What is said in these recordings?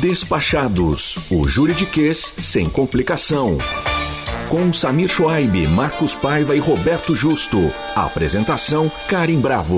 Despachados, o juridiquês sem complicação. Com Samir Schwaib, Marcos Paiva e Roberto Justo. Apresentação Karim Bravo.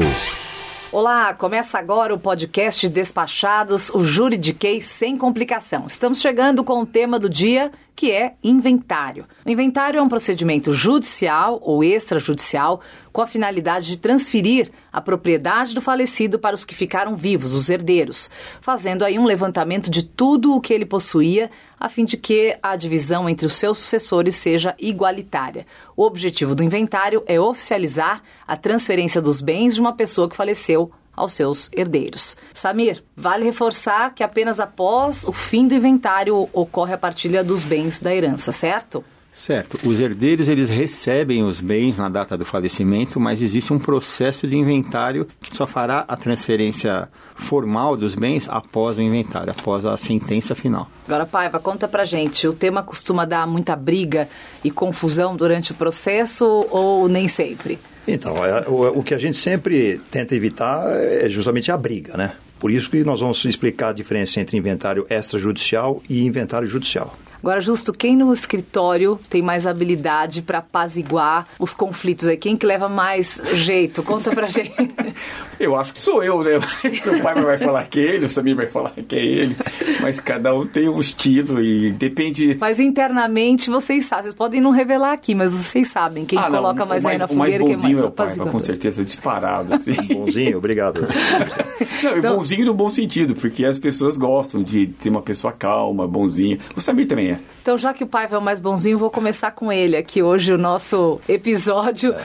Olá, começa agora o podcast Despachados, o juridiquês sem complicação. Estamos chegando com o tema do dia que é inventário. O inventário é um procedimento judicial ou extrajudicial com a finalidade de transferir a propriedade do falecido para os que ficaram vivos, os herdeiros, fazendo aí um levantamento de tudo o que ele possuía, a fim de que a divisão entre os seus sucessores seja igualitária. O objetivo do inventário é oficializar a transferência dos bens de uma pessoa que faleceu aos seus herdeiros. Samir, vale reforçar que apenas após o fim do inventário ocorre a partilha dos bens da herança, certo? Certo. Os herdeiros eles recebem os bens na data do falecimento, mas existe um processo de inventário que só fará a transferência formal dos bens após o inventário, após a sentença final. Agora, Paiva, conta pra gente, o tema costuma dar muita briga e confusão durante o processo ou nem sempre? Então, é, o, o que a gente sempre tenta evitar é justamente a briga, né? Por isso que nós vamos explicar a diferença entre inventário extrajudicial e inventário judicial. Agora, justo, quem no escritório tem mais habilidade para apaziguar os conflitos aí? Quem que leva mais jeito? Conta pra gente. Eu acho que sou eu, né? Meu pai vai falar que é ele, o Samir vai falar que é ele. Mas cada um tem um estilo e depende... Mas internamente vocês sabem, vocês podem não revelar aqui, mas vocês sabem quem ah, coloca não, mais, mais aí na fogueira, quem é mais é o pai, com certeza, disparado. Assim. bonzinho, obrigado. Não, então, bonzinho no bom sentido, porque as pessoas gostam de ter uma pessoa calma, bonzinha. O Samir também é. Então, já que o Paiva é o mais bonzinho, vou começar com ele aqui hoje, o nosso episódio. É.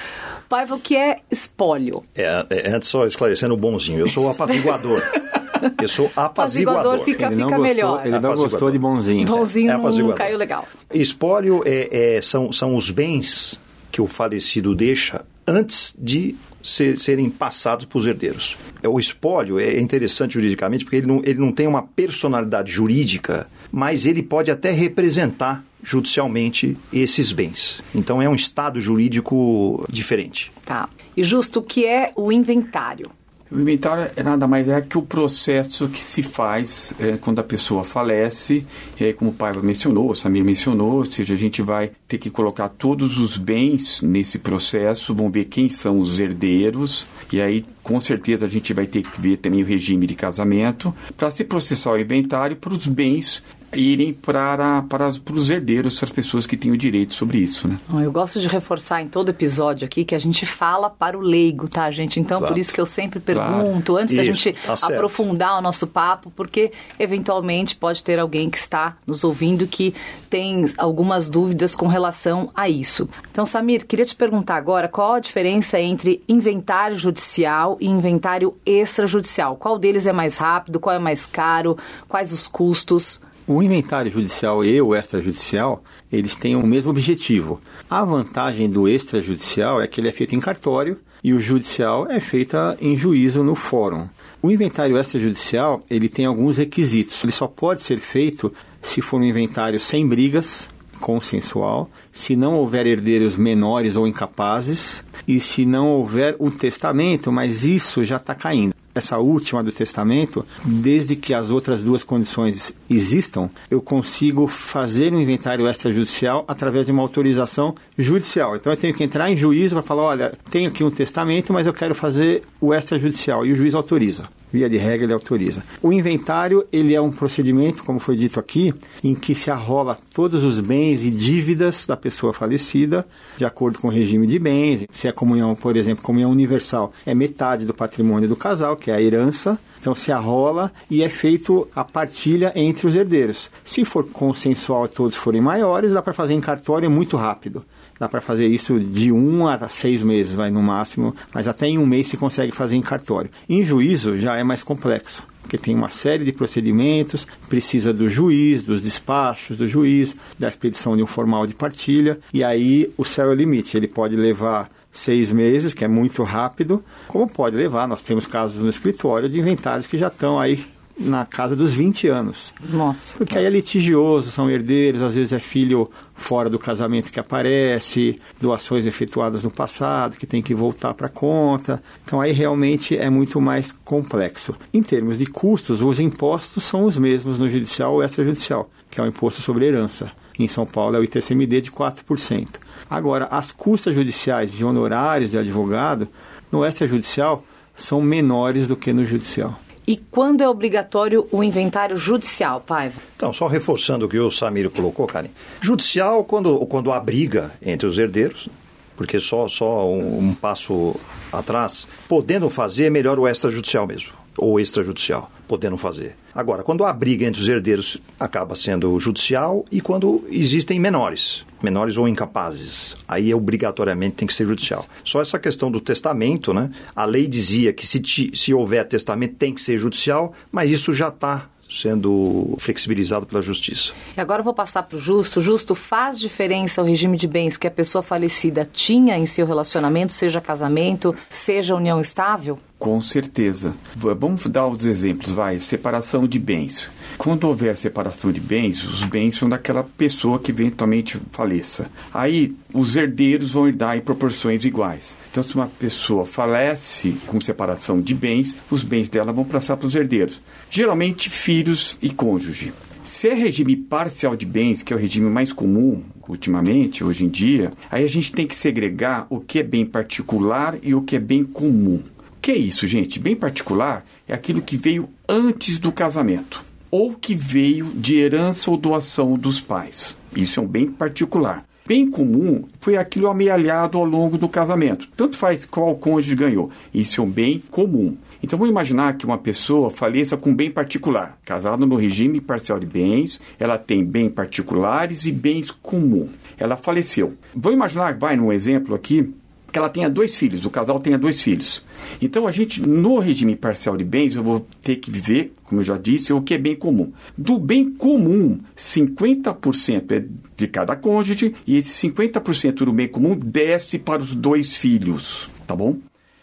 Paiva, o que é espólio? É, é, antes só esclarecendo o bonzinho, eu sou o apaziguador. Eu sou apaziguador. apaziguador fica, ele fica melhor. Ele não gostou de bonzinho. Bonzinho é, não caiu legal. Espólio é, é, são, são os bens que o falecido deixa antes de ser, serem passados para os herdeiros. É, o espólio é interessante juridicamente porque ele não, ele não tem uma personalidade jurídica, mas ele pode até representar judicialmente esses bens. Então é um estado jurídico diferente. Tá. E justo o que é o inventário? O inventário é nada mais é que o processo que se faz é, quando a pessoa falece, é, como o Paiva mencionou, o Samir mencionou, ou seja, a gente vai ter que colocar todos os bens nesse processo, vamos ver quem são os herdeiros, e aí com certeza a gente vai ter que ver também o regime de casamento, para se processar o inventário para os bens irem para, para, para os herdeiros, as pessoas que têm o direito sobre isso. Né? Eu gosto de reforçar em todo episódio aqui que a gente fala para o leigo, tá, gente? Então, Exato. por isso que eu sempre pergunto, claro. antes isso, da gente tá aprofundar o nosso papo, porque eventualmente pode ter alguém que está nos ouvindo que tem algumas dúvidas com relação a isso. Então, Samir, queria te perguntar agora qual a diferença entre inventário judicial e inventário extrajudicial. Qual deles é mais rápido, qual é mais caro, quais os custos? O inventário judicial e o extrajudicial, eles têm o mesmo objetivo. A vantagem do extrajudicial é que ele é feito em cartório e o judicial é feito em juízo no fórum. O inventário extrajudicial, ele tem alguns requisitos. Ele só pode ser feito se for um inventário sem brigas, consensual, se não houver herdeiros menores ou incapazes e se não houver um testamento, mas isso já está caindo essa última do testamento, desde que as outras duas condições existam, eu consigo fazer um inventário extrajudicial através de uma autorização judicial. Então eu tenho que entrar em juízo para falar, olha, tenho aqui um testamento, mas eu quero fazer o extrajudicial e o juiz autoriza. Via de regra, ele autoriza. O inventário, ele é um procedimento, como foi dito aqui, em que se arrola todos os bens e dívidas da pessoa falecida, de acordo com o regime de bens. Se é comunhão, por exemplo, comunhão universal, é metade do patrimônio do casal, que é a herança. Então se arrola e é feito a partilha entre os herdeiros. Se for consensual e todos forem maiores, dá para fazer em cartório muito rápido. Dá para fazer isso de um a seis meses, vai no máximo, mas até em um mês se consegue fazer em cartório. Em juízo já é mais complexo, porque tem uma série de procedimentos, precisa do juiz, dos despachos do juiz, da expedição de um formal de partilha, e aí o céu é o limite. Ele pode levar seis meses, que é muito rápido, como pode levar, nós temos casos no escritório de inventários que já estão aí na casa dos 20 anos. Nossa. Porque aí é litigioso, são herdeiros, às vezes é filho fora do casamento que aparece, doações efetuadas no passado que tem que voltar para a conta. Então aí realmente é muito mais complexo. Em termos de custos, os impostos são os mesmos no judicial ou extrajudicial, que é o imposto sobre herança. Em São Paulo é o ITCMD de 4%. Agora, as custas judiciais de honorários de advogado no extrajudicial são menores do que no judicial. E quando é obrigatório o inventário judicial, Paiva? Então, só reforçando o que o Samir colocou, Karen. Judicial, quando, quando há briga entre os herdeiros, porque só, só um, um passo atrás, podendo fazer, é melhor o extrajudicial mesmo, ou extrajudicial, podendo fazer. Agora, quando há briga entre os herdeiros, acaba sendo judicial, e quando existem menores, menores ou incapazes, aí obrigatoriamente tem que ser judicial. Só essa questão do testamento, né? A lei dizia que se, ti, se houver testamento tem que ser judicial, mas isso já está sendo flexibilizado pela justiça. E agora eu vou passar para o Justo. Justo, faz diferença o regime de bens que a pessoa falecida tinha em seu relacionamento, seja casamento, seja união estável? Com certeza. Vamos dar os exemplos, vai. Separação de bens. Quando houver separação de bens, os bens são daquela pessoa que eventualmente faleça. Aí os herdeiros vão herdar em proporções iguais. Então, se uma pessoa falece com separação de bens, os bens dela vão passar para os herdeiros. Geralmente filhos e cônjuge. Se é regime parcial de bens, que é o regime mais comum ultimamente, hoje em dia, aí a gente tem que segregar o que é bem particular e o que é bem comum. Que é isso, gente? Bem particular é aquilo que veio antes do casamento ou que veio de herança ou doação dos pais. Isso é um bem particular. Bem comum foi aquilo amealhado ao longo do casamento. Tanto faz qual cônjuge ganhou. Isso é um bem comum. Então vamos imaginar que uma pessoa faleça com bem particular, casada no regime parcial de bens, ela tem bem particulares e bens comum. Ela faleceu. Vou imaginar, vai num exemplo aqui, que ela tenha dois filhos, o casal tenha dois filhos. Então a gente, no regime parcial de bens, eu vou ter que viver, como eu já disse, o que é bem comum. Do bem comum, 50% é de cada cônjuge e esse 50% do bem comum desce para os dois filhos, tá bom?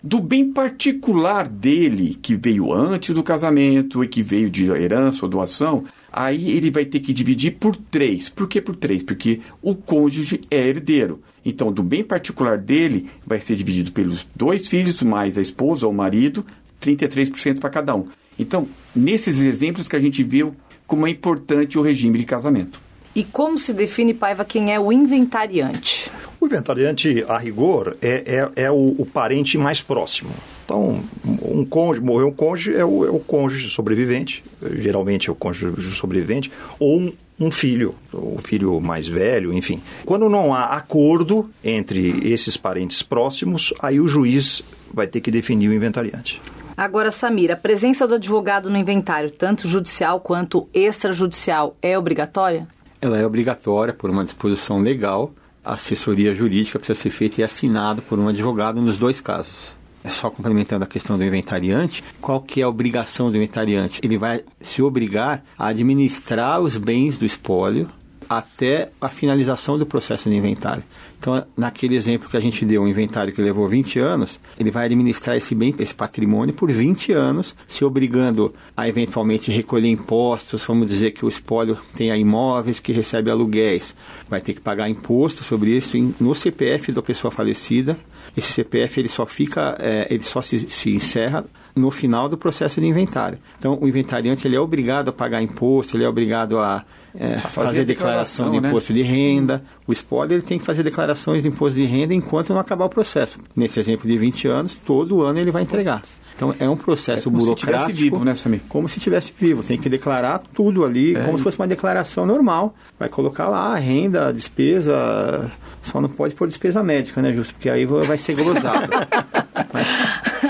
do bem particular dele, que veio antes do casamento e que veio de herança ou doação, aí ele vai ter que dividir por três. Por que por três? Porque o cônjuge é herdeiro. Então, do bem particular dele, vai ser dividido pelos dois filhos, mais a esposa ou o marido, 33% para cada um. Então, nesses exemplos que a gente viu como é importante o regime de casamento. E como se define, Paiva, quem é o inventariante? O inventariante, a rigor, é, é, é o, o, parente mais próximo. Então, um cônjuge, morreu um cônjuge, é o, é o cônjuge sobrevivente, geralmente é o cônjuge sobrevivente, ou um, um filho, o filho mais velho, enfim. Quando não há acordo entre esses parentes próximos, aí o juiz vai ter que definir o inventariante. Agora, Samir, a presença do advogado no inventário, tanto judicial quanto extrajudicial, é obrigatória? ela é obrigatória por uma disposição legal. A assessoria jurídica precisa ser feita e assinada por um advogado nos dois casos. É só complementando a questão do inventariante, qual que é a obrigação do inventariante? Ele vai se obrigar a administrar os bens do espólio até a finalização do processo de inventário. Então, naquele exemplo que a gente deu, um inventário que levou 20 anos, ele vai administrar esse bem, esse patrimônio por 20 anos, se obrigando a eventualmente recolher impostos, vamos dizer que o espólio tenha imóveis que recebe aluguéis, vai ter que pagar imposto sobre isso no CPF da pessoa falecida. Esse CPF ele só fica, é, ele só se, se encerra no final do processo de inventário. Então, o inventariante ele é obrigado a pagar imposto, ele é obrigado a, é, a fazer, fazer declaração, declaração de né? imposto de renda. O spoiler ele tem que fazer declarações de imposto de renda enquanto não acabar o processo. Nesse exemplo de 20 anos, todo ano ele vai entregar. Então é um processo é como burocrático. Se vivo, né, Samir? Como se estivesse vivo. Tem que declarar tudo ali, é. como se fosse uma declaração normal. Vai colocar lá a renda, a despesa. Só não pode pôr despesa médica, né, Justo? Porque aí vai ser glosado. Mas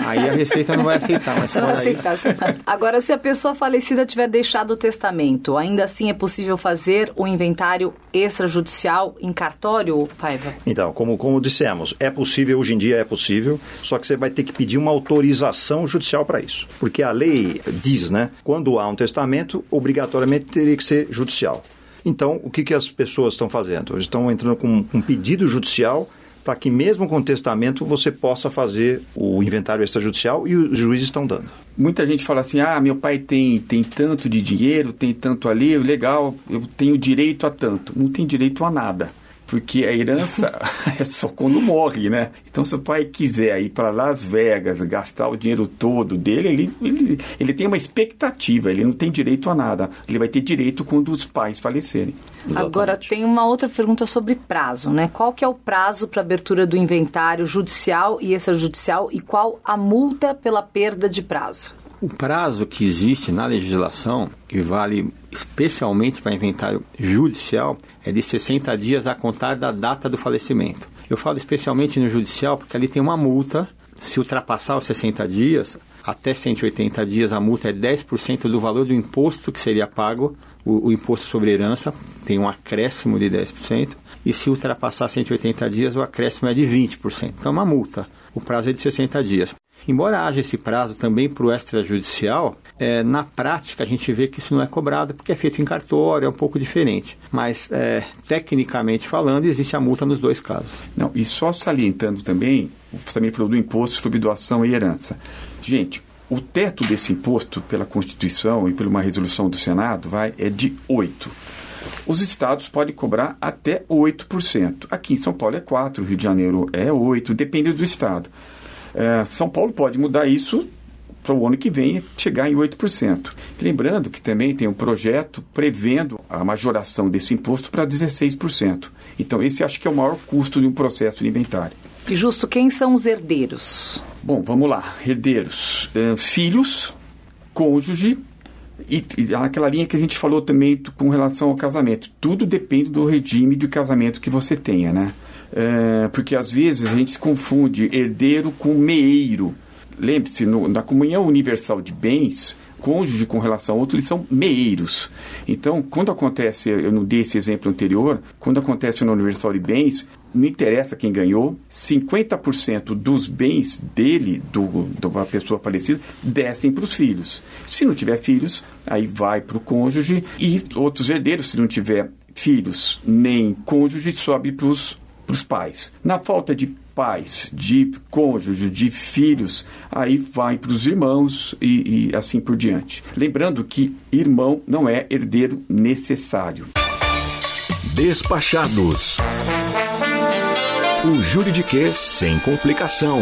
Aí a Receita não vai aceitar, mas não aceitar, aceitar. Agora, se a pessoa falecida tiver deixado o testamento, ainda assim é possível fazer o inventário extrajudicial em cartório, Paiva? Então, como, como dissemos, é possível, hoje em dia é possível, só que você vai ter que pedir uma autorização judicial para isso. Porque a lei diz, né? Quando há um testamento, obrigatoriamente teria que ser judicial. Então, o que, que as pessoas estão fazendo? Eles estão entrando com um pedido judicial para que mesmo com testamento você possa fazer o inventário extrajudicial e os juízes estão dando. Muita gente fala assim: ah, meu pai tem, tem tanto de dinheiro, tem tanto ali, legal, eu tenho direito a tanto. Não tem direito a nada porque a herança é só quando morre, né? Então, se o pai quiser ir para Las Vegas, gastar o dinheiro todo dele, ele, ele, ele tem uma expectativa, ele não tem direito a nada. Ele vai ter direito quando os pais falecerem. Exatamente. Agora, tem uma outra pergunta sobre prazo, né? Qual que é o prazo para abertura do inventário judicial e extrajudicial e qual a multa pela perda de prazo? O prazo que existe na legislação, que vale especialmente para inventário judicial, é de 60 dias a contar da data do falecimento. Eu falo especialmente no judicial porque ali tem uma multa. Se ultrapassar os 60 dias, até 180 dias, a multa é 10% do valor do imposto que seria pago, o, o, imposto sobre herança, tem um acréscimo de 10%, e se ultrapassar 180 dias, o acréscimo é de 20%. Então, é uma multa. O prazo é de 60 dias. Embora haja esse prazo também para o extrajudicial, é, na prática a gente vê que isso não é cobrado porque é feito em cartório, é um pouco diferente. Mas, é, tecnicamente falando, existe a multa nos dois casos. Não, e só salientando também, também falou do imposto sobre doação e herança. Gente, o teto desse imposto, pela Constituição e por uma resolução do Senado, vai, é de 8%. Os estados podem cobrar até 8%. Aqui em São Paulo é 4%, Rio de Janeiro é 8%, depende do estado. É, São Paulo pode mudar isso para o ano que vem chegar em 8%. Lembrando que também tem um projeto prevendo a majoração desse imposto para 16%. Então, esse acho que é o maior custo de um processo de inventário. E justo, quem são os herdeiros? Bom, vamos lá. Herdeiros, é, filhos, cônjuge e, e aquela linha que a gente falou também com relação ao casamento. Tudo depende do regime de casamento que você tenha, né? É, porque às vezes a gente confunde herdeiro com meeiro. Lembre-se, na comunhão universal de bens, cônjuge com relação a outro, eles são meeiros. Então, quando acontece, eu não dei esse exemplo anterior, quando acontece no universal de bens, não interessa quem ganhou, 50% dos bens dele, do, da pessoa falecida, descem para os filhos. Se não tiver filhos, aí vai para o cônjuge e outros herdeiros, se não tiver filhos nem cônjuge, sobe para os para os pais. Na falta de pais, de cônjuge, de filhos, aí vai para os irmãos e, e assim por diante. Lembrando que irmão não é herdeiro necessário. Despachados. O juridiquês sem complicação.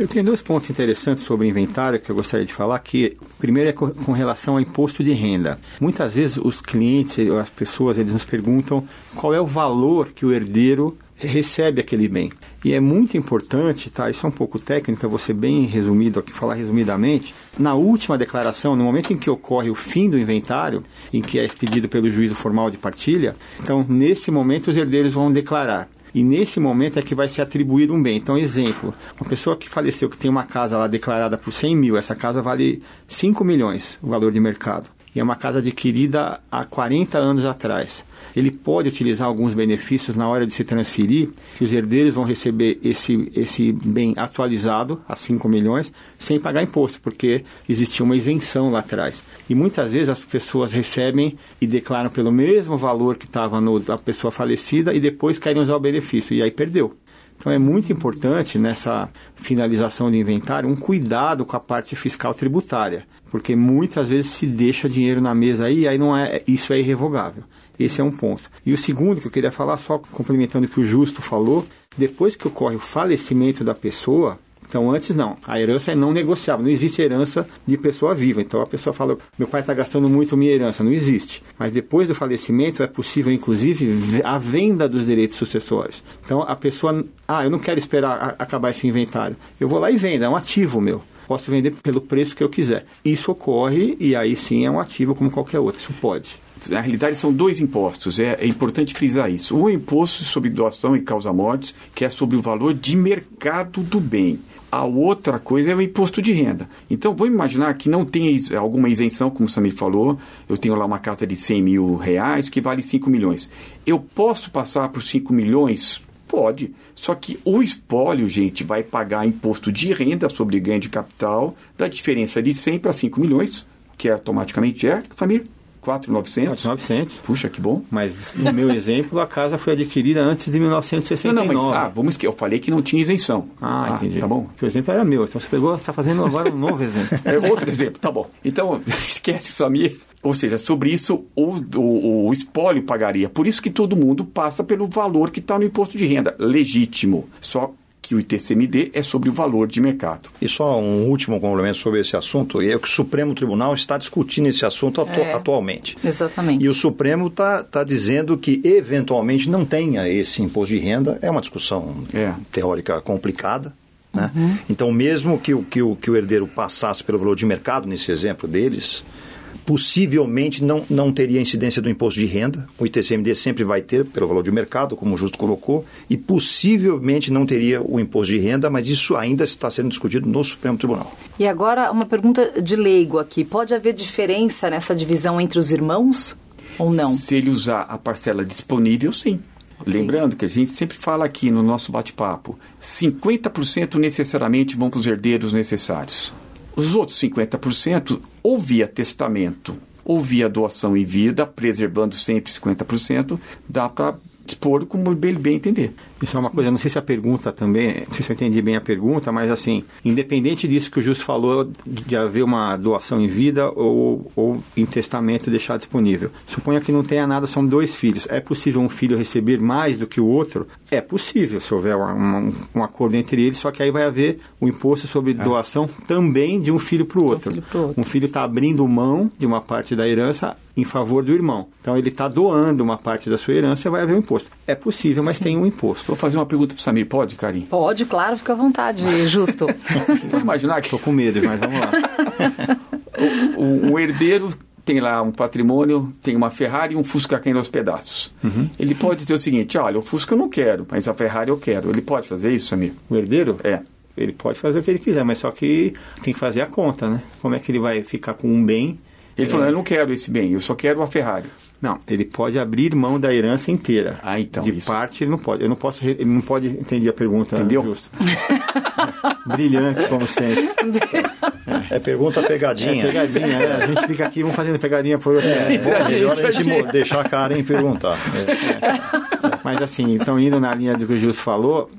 Eu tenho dois pontos interessantes sobre inventário que eu gostaria de falar, que primeiro é com relação ao imposto de renda. Muitas vezes os clientes, as pessoas, eles nos perguntam qual é o valor que o herdeiro recebe aquele bem. E é muito importante, tá? Isso é um pouco técnico, eu vou ser bem resumido aqui, falar resumidamente. Na última declaração, no momento em que ocorre o fim do inventário, em que é expedido pelo juízo formal de partilha, então nesse momento os herdeiros vão declarar e nesse momento é que vai ser atribuído um bem. Então, exemplo, uma pessoa que faleceu, que tem uma casa lá declarada por 100 mil, essa casa vale 5 milhões, o valor de mercado. E é uma casa adquirida há 40 anos atrás ele pode utilizar alguns benefícios na hora de se transferir, que os herdeiros vão receber esse, esse bem atualizado, a 5 milhões, sem pagar imposto, porque existia uma isenção lá atrás. E muitas vezes as pessoas recebem e declaram pelo mesmo valor que estava na pessoa falecida e depois querem usar o benefício, e aí perdeu. Então é muito importante nessa finalização de inventário um cuidado com a parte fiscal tributária, porque muitas vezes se deixa dinheiro na mesa aí, e aí não é isso é irrevogável. Esse é um ponto. E o segundo que eu queria falar, só complementando o que o Justo falou, depois que ocorre o falecimento da pessoa, então, antes não. A herança é não negociável. Não existe herança de pessoa viva. Então, a pessoa fala: meu pai está gastando muito minha herança. Não existe. Mas depois do falecimento, é possível, inclusive, a venda dos direitos sucessórios. Então, a pessoa: ah, eu não quero esperar acabar esse inventário. Eu vou lá e vendo. É um ativo meu posso vender pelo preço que eu quiser. Isso ocorre e aí sim é um ativo como qualquer outro. Isso pode na realidade são dois impostos, é, é, importante frisar isso. Um é imposto sobre doação e causa-mortes, que é sobre o valor de mercado do bem. A outra coisa é o imposto de renda. Então, vamos imaginar que não tem alguma isenção, como o Samir falou. Eu tenho lá uma casa de 100 mil reais que vale 5 milhões. Eu posso passar por 5 milhões? Pode. Só que o espólio, gente, vai pagar imposto de renda sobre ganho de capital da diferença de 100 para 5 milhões, que automaticamente é, Samir? 4,900? 4,900. Puxa, que bom. Mas no meu exemplo, a casa foi adquirida antes de 1969. Não, não, mas ah, vamos que eu falei que não tinha isenção. Ah, entendi. Tá bom. O exemplo era meu. Então você pegou, está fazendo agora um novo exemplo. É outro exemplo, tá bom. Então, esquece Samir. Ou seja, sobre isso o, o, o espólio pagaria. Por isso que todo mundo passa pelo valor que está no imposto de renda. Legítimo. Só que o ITCMD é sobre o valor de mercado. E só um último complemento sobre esse assunto, é que o Supremo Tribunal está discutindo esse assunto atu é, atualmente. Exatamente. E o Supremo está tá dizendo que, eventualmente, não tenha esse imposto de renda. É uma discussão é. teórica complicada. Né? Uhum. Então, mesmo que, que, o, que o herdeiro passasse pelo valor de mercado, nesse exemplo deles, possivelmente não, não teria incidência do imposto de renda. O ITCMD sempre vai ter, pelo valor de mercado, como o Justo colocou, e possivelmente não teria o imposto de renda, mas isso ainda está sendo discutido no Supremo Tribunal. E agora, uma pergunta de leigo aqui: pode haver diferença nessa divisão entre os irmãos ou não? Se ele usar a parcela disponível, sim. Okay. Lembrando que a gente sempre fala aqui no nosso bate-papo: 50% necessariamente vão para os herdeiros necessários. Os outros 50%, ou via testamento, ou via doação em vida, preservando sempre 50%, dá para dispor como ele bem entender. Isso é uma coisa, não sei se a pergunta também, não sei se eu entendi bem a pergunta, mas assim, independente disso que o Justo falou, de haver uma doação em vida ou, ou em testamento deixar disponível. Suponha que não tenha nada, são dois filhos. É possível um filho receber mais do que o outro? É possível, se houver um, um acordo entre eles, só que aí vai haver o imposto sobre é. doação também de um filho para o outro. Um filho está abrindo mão de uma parte da herança em favor do irmão. Então ele está doando uma parte da sua herança e vai haver um imposto. É possível, mas Sim. tem um imposto. Vou fazer uma pergunta para o Samir, pode, Karim? Pode, claro, fica à vontade, justo. Vou imaginar que... Estou com medo, mas vamos lá. o, o, o herdeiro tem lá um patrimônio, tem uma Ferrari e um Fusca caindo aos pedaços. Uhum. Ele pode dizer o seguinte: olha, o Fusca eu não quero, mas a Ferrari eu quero. Ele pode fazer isso, Samir? O herdeiro? É. Ele pode fazer o que ele quiser, mas só que tem que fazer a conta, né? Como é que ele vai ficar com um bem ele é. falou: Eu não quero esse bem, eu só quero a Ferrari. Não, ele pode abrir mão da herança inteira. Ah, então. De isso. parte ele não pode. Eu não posso. Ele não pode entender a pergunta. Entendeu? Justo. Brilhante, como sempre. É, é pergunta pegadinha. É pegadinha, é. A gente fica aqui, vamos fazendo pegadinha por outro. É, bom, a melhor a gente deixar a cara em perguntar. É. Mas assim, então indo na linha do que o Justo falou,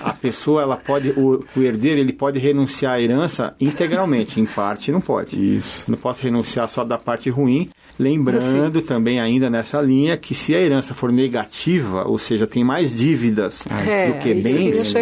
a pessoa, ela pode, o, o herdeiro, ele pode renunciar à herança integralmente, em parte não pode. Isso. Não posso renunciar só da parte ruim, lembrando assim. também ainda nessa linha que se a herança for negativa, ou seja, tem mais dívidas é, do que bens,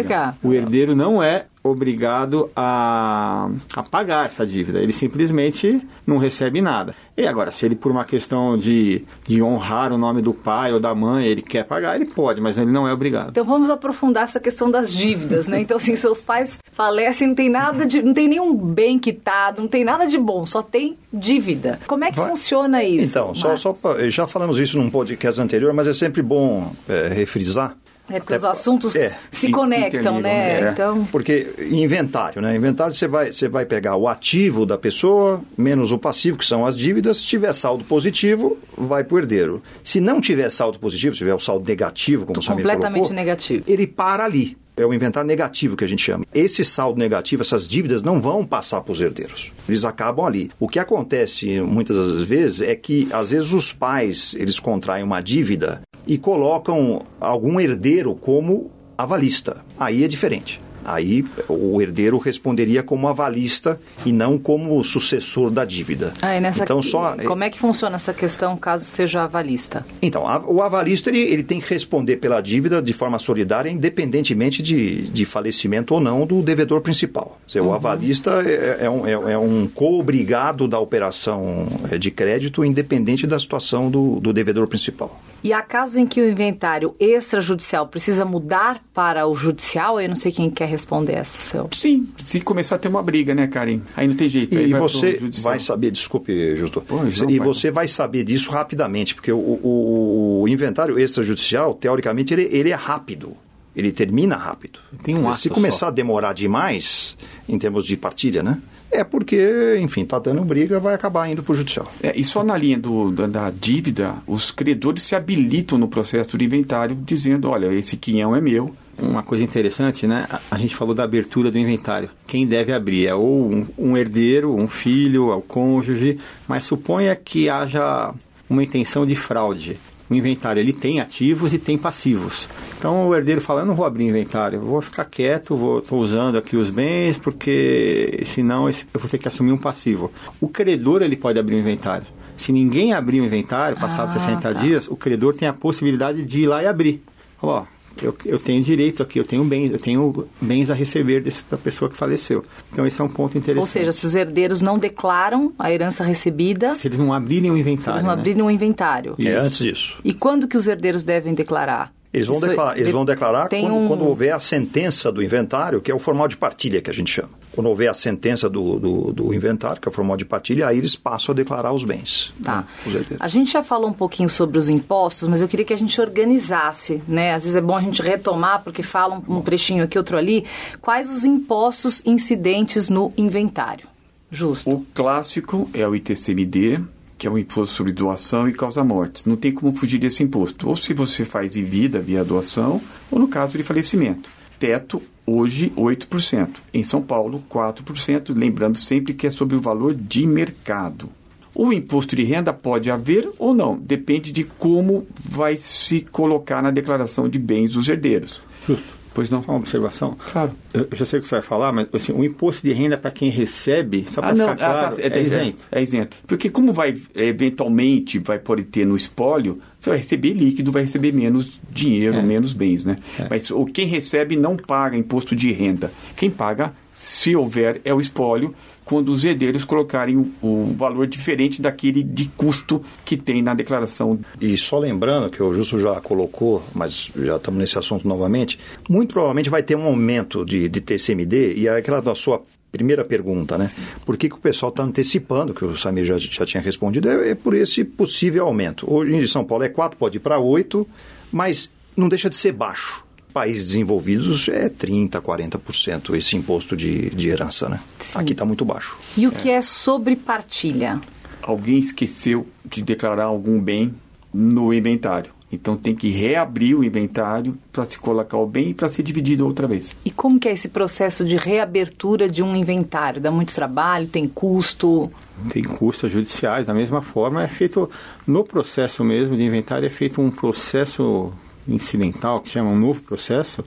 o herdeiro não é obrigado a, a pagar essa dívida. Ele simplesmente não recebe nada. E agora, se ele, por uma questão de, de honrar o nome do pai ou da mãe, ele quer pagar, ele pode, mas ele não é obrigado. Então vamos aprofundar essa questão das dívidas, né? Então, assim, seus pais falecem, não tem nada de. não tem nenhum bem quitado, não tem nada de bom, só tem dívida. Como é que Vai. funciona isso? Então, só, só, já falamos isso num podcast anterior, mas é sempre bom é, refrisar é porque Até, os assuntos é, se conectam, se né? É. Então... Porque inventário, né? Inventário você vai, você vai pegar o ativo da pessoa menos o passivo, que são as dívidas. Se tiver saldo positivo, vai para o herdeiro. Se não tiver saldo positivo, se tiver o saldo negativo, como o Samir Completamente colocou, negativo. Ele para ali. É o inventário negativo que a gente chama. Esse saldo negativo, essas dívidas não vão passar para os herdeiros. Eles acabam ali. O que acontece muitas das vezes é que, às vezes, os pais eles contraem uma dívida e colocam algum herdeiro como avalista. Aí é diferente. Aí o herdeiro responderia como avalista e não como sucessor da dívida. Ah, então, só, como é que funciona essa questão caso seja avalista? Então, a, o avalista ele, ele tem que responder pela dívida de forma solidária, independentemente de, de falecimento ou não do devedor principal. Dizer, uhum. O avalista é, é um, é, é um co-obrigado da operação é, de crédito, independente da situação do, do devedor principal. E há casos em que o inventário extrajudicial precisa mudar para o judicial? Eu não sei quem quer responder essa. Seu. Sim, se começar a ter uma briga, né, Karen? Aí não tem jeito. E, você vai saber, desculpe, Justo. Pois, e você vai saber disso rapidamente, porque o, o, o inventário extrajudicial, teoricamente, ele, ele é rápido ele termina rápido. Tem um Se começar só. a demorar demais, em termos de partilha, né? É porque, enfim, está dando briga, vai acabar indo para o judicial. É, e só na linha do, da, da, dívida, os credores se habilitam no processo de inventário, dizendo, olha, esse quinhão é meu. Uma coisa interessante, né? A, gente falou da abertura do inventário. Quem deve abrir é ou um, um herdeiro, um filho, é o cônjuge, mas suponha que haja uma intenção de fraude. O inventário ele tem ativos e tem passivos. Então o herdeiro fala: eu não vou abrir inventário, vou ficar quieto, vou estou usando aqui os bens porque senão eu vou ter que assumir um passivo. O credor ele pode abrir o inventário. Se ninguém abrir o inventário, passados Ah, 60 tá. dias, o credor tem a possibilidade de ir lá e abrir. Ó, eu, eu tenho direito aqui, eu tenho bens, eu tenho bens a receber da pessoa que faleceu. Então esse é um ponto interessante. Ou seja, se os herdeiros não declaram a herança recebida, se eles não abrirem o se inventário, eles não né? abrirem um inventário. É antes disso. E quando que os herdeiros devem declarar? Eles vão declarar, eles vão declarar quando, um- quando houver a sentença do inventário, que é o formal de partilha que a gente chama. Quando houver a sentença do, do, do inventário, que é o formal de partilha, aí eles passam a declarar os bens. Tá. né, os. A gente já falou um pouquinho sobre os impostos, mas eu queria que a gente organizasse, né? Às vezes é bom a gente retomar, porque fala um, um trechinho aqui, outro ali. Quais os impostos incidentes no inventário? Justo. O clássico é o ITCMD, que é o imposto sobre doação e causa-mortes. Não tem como fugir desse imposto. Ou se você faz em vida via doação, ou no caso de falecimento. Teto, hoje, 8%. Em São Paulo, 4%. Lembrando sempre que é sobre o valor de mercado. O imposto de renda pode haver ou não, depende de como vai se colocar na declaração de bens dos herdeiros. Pois não? Uma observação? Claro. Eu eu já sei o que você vai falar, mas assim, o imposto de renda para quem recebe, só para Ah, não, ficar claro, ah, tá, é, isento. É isento. Porque como vai, eventualmente, vai pode ter no espólio, você vai receber líquido, vai receber menos dinheiro, É. menos bens, né? Mas o quem recebe não paga imposto de renda. Quem paga, se houver, é o espólio, quando os herdeiros colocarem o, valor diferente daquele de custo que tem na declaração. E só lembrando que o Justo já colocou, mas já estamos nesse assunto novamente, muito provavelmente vai ter um aumento de, de TCMD e é aquela da sua primeira pergunta, né? Por que, que o pessoal está antecipando, que o Samir já, já tinha respondido, é, é por esse possível aumento. Hoje em São Paulo é 4, pode ir para 8, mas não deixa de ser baixo. Países desenvolvidos é 30%, 40% esse imposto de, de herança, né? Aqui está muito baixo. E o que é sobre partilha? Alguém esqueceu de declarar algum bem no inventário. Então tem que reabrir o inventário para se colocar o bem e para ser dividido outra vez. E como que é esse processo de reabertura de um inventário? Dá muito trabalho, tem custo? Tem custos judiciais, da mesma forma, é feito no processo mesmo de inventário, é feito um processo incidental, que chama um novo processo,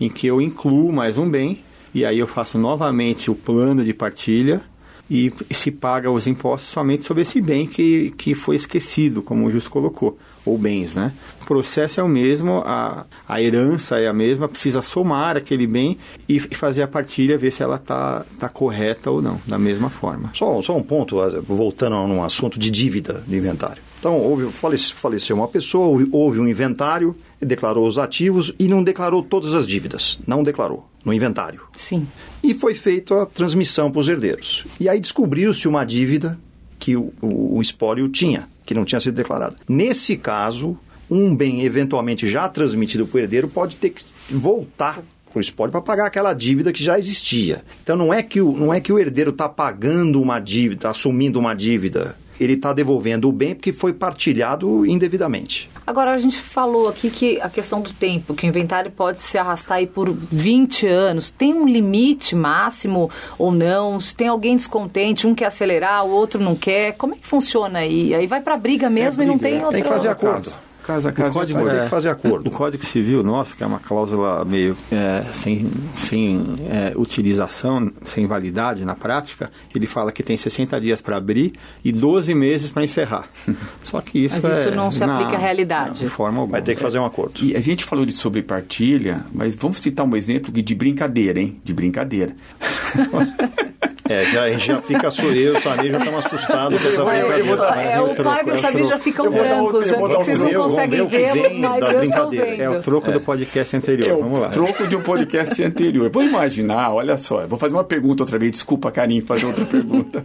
em que eu incluo mais um bem, e aí eu faço novamente o plano de partilha, e se paga os impostos somente sobre esse bem que, que foi esquecido, como o Justo colocou, ou bens, né? O processo é o mesmo, a, a herança é a mesma, precisa somar aquele bem e, e fazer a partilha, ver se ela está tá correta ou não, da mesma forma. Só, só um ponto, voltando a um assunto de dívida de inventário. Então, houve, falece- faleceu uma pessoa, houve, houve um inventário, declarou os ativos e não declarou todas as dívidas. Não declarou no inventário. Sim. E foi feita a transmissão para os herdeiros. E aí descobriu-se uma dívida que o, o, o espólio tinha, que não tinha sido declarada. Nesse caso, um bem eventualmente já transmitido para o herdeiro pode ter que voltar para o espólio para pagar aquela dívida que já existia. Então não é que o, não é que o herdeiro está pagando uma dívida, está assumindo uma dívida. Ele está devolvendo o bem porque foi partilhado indevidamente. Agora, a gente falou aqui que a questão do tempo, que o inventário pode se arrastar aí por 20 anos. Tem um limite máximo ou não? Se tem alguém descontente, um quer acelerar, o outro não quer, como é que funciona aí? Aí vai pra briga mesmo e não briga, tem é. outra... Tem que fazer acordo. Casa, casa, O casa. código, vai ter é- que fazer acordo. O Código Civil nosso, que é uma cláusula meio é, sem, sem é, utilização, sem validade na prática, ele fala que tem 60 dias para abrir e 12 meses para encerrar. Só que isso Mas isso é- não se aplica à realidade. De forma alguma. Vai ter que fazer um acordo. E a gente falou de sobrepartilha, mas vamos citar um exemplo de brincadeira, hein? De brincadeira. É, já, a gente já fica eu e o Samir já estamos assustados com essa É, brincadeira. é, o Fábio e o Samir já ficam brancos vocês não conseguem vamos ver o que vê-los, mas eu estou vendo. É o troco do podcast anterior. É Vamos o lá. troco de um podcast anterior. Vou imaginar, olha só, vou fazer uma pergunta outra vez. Desculpa, Karim, fazer outra pergunta.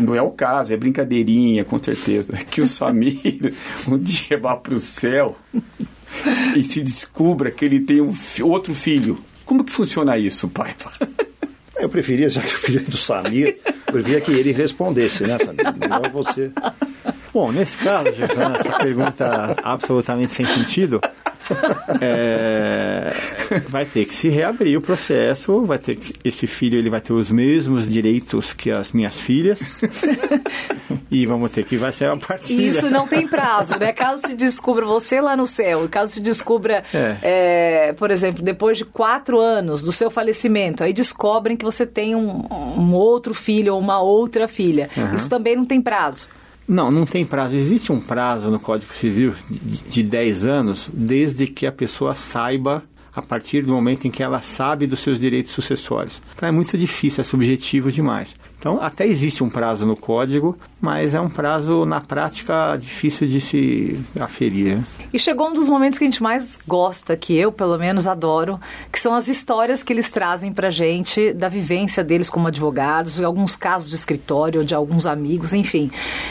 Não é o caso, é brincadeirinha, com certeza. Que o Samir um dia vá para o céu e se descubra que ele tem um outro filho. Como que funciona isso, pai? Eu preferia, já que o filho do Samir, eu preferia que ele respondesse, né, Samir? Melhor você. Bom, nesse caso, Giovana, essa pergunta absolutamente sem sentido, é, vai ter que se reabrir o processo, vai ter que, esse filho ele vai ter os mesmos direitos que as minhas filhas e vamos ter que vai ser a partilha. E isso não tem prazo, né? Caso se descubra você lá no céu, caso se descubra, é. É, por exemplo, depois de quatro anos do seu falecimento, aí descobrem que você tem um, um outro filho ou uma outra filha. Uhum. Isso também não tem prazo. Não, não tem prazo. Existe um prazo no Código Civil de, de 10 anos, desde que a pessoa saiba a partir do momento em que ela sabe dos seus direitos sucessórios. Então é muito difícil, é subjetivo demais. Então, até existe um prazo no código, mas é um prazo, na prática, difícil de se aferir. E chegou um dos momentos que a gente mais gosta, que eu, pelo menos, adoro, que são as histórias que eles trazem pra gente da vivência deles como advogados, de alguns casos de escritório, de alguns amigos, enfim.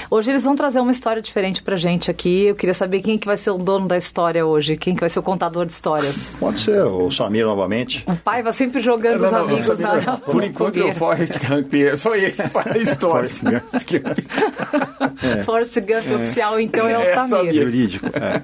Hoje eles vão trazer uma história diferente pra gente aqui. Eu queria saber quem que vai ser o dono da história hoje, quem que vai ser o contador de histórias. Pode ser o Samir novamente. O pai vai sempre jogando não, os não, amigos não, na, na Por enquanto eu Forrest Gump, ele faz a história. Forrest Gump. é. Forrest Gump é. oficial, então, é, é o Samir. Jurídico, é.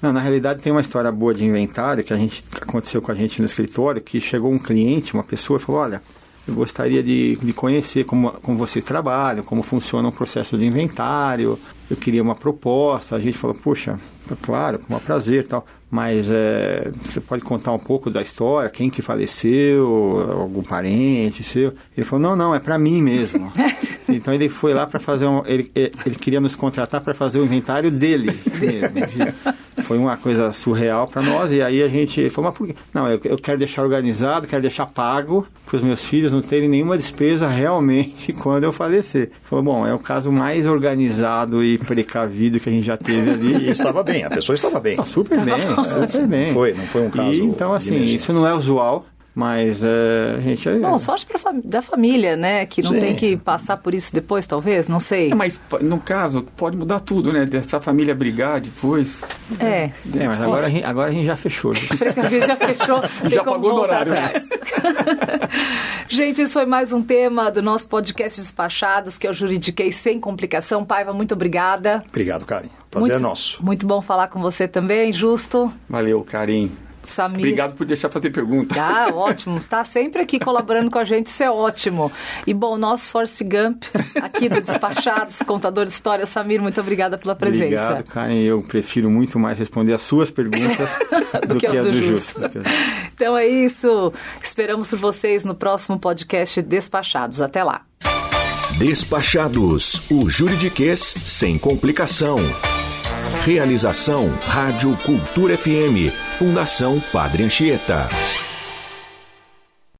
Não, na realidade tem uma história boa de inventário que a gente aconteceu com a gente no escritório, que chegou um cliente, uma pessoa, e falou, olha, eu gostaria de, de conhecer como, como vocês trabalham, como funciona o processo de inventário. Eu queria uma proposta. A gente falou, puxa, claro, com um prazer tal mas é, você pode contar um pouco da história, quem que faleceu, algum parente seu. Ele falou, não, não, é para mim mesmo. então ele foi lá para fazer um, ele, ele queria nos contratar para fazer o inventário dele mesmo. Foi uma coisa surreal para nós e aí a gente falou, mas por quê? Não, eu, eu quero deixar organizado, quero deixar pago para os meus filhos não terem nenhuma despesa realmente quando eu falecer. Falou, bom, é o caso mais organizado e precavido que a gente já teve ali. E estava bem, a pessoa estava bem. Tá super bem super bem. Foi, não foi um caso. E, então, assim, isso não é usual. Mas é, a gente. É... Bom, sorte pra fam da família, né? Que não Sim. tem que passar por isso depois, talvez, não sei. É, mas no caso, pode mudar tudo, né? Dessa família brigar depois. É. É, mas agora a, gente, agora a gente já fechou. já fechou. já pagou no horário. gente, isso foi mais um tema do nosso podcast Despachados, que eu juridiquei sem complicação. Paiva, muito obrigada. Obrigado, Karen. Prazer muito, é nosso. Muito bom falar com você também, Justo. Valeu, Karen. Samir. Obrigado por deixar fazer pergunta. Ah, ótimo. Está sempre aqui colaborando com a gente, isso é ótimo. E bom, nosso Force Gump, aqui do Despachados, contador de história, Samir, muito obrigada pela presença. Obrigado, Karen. Eu prefiro muito mais responder as suas perguntas do, do, que, que as do, do Justo. Justo. então é isso. Esperamos por vocês no próximo podcast Despachados. Até lá. Despachados, o juridiquês sem complicação. Realização Rádio Cultura FM. Fundação Padre Anchieta.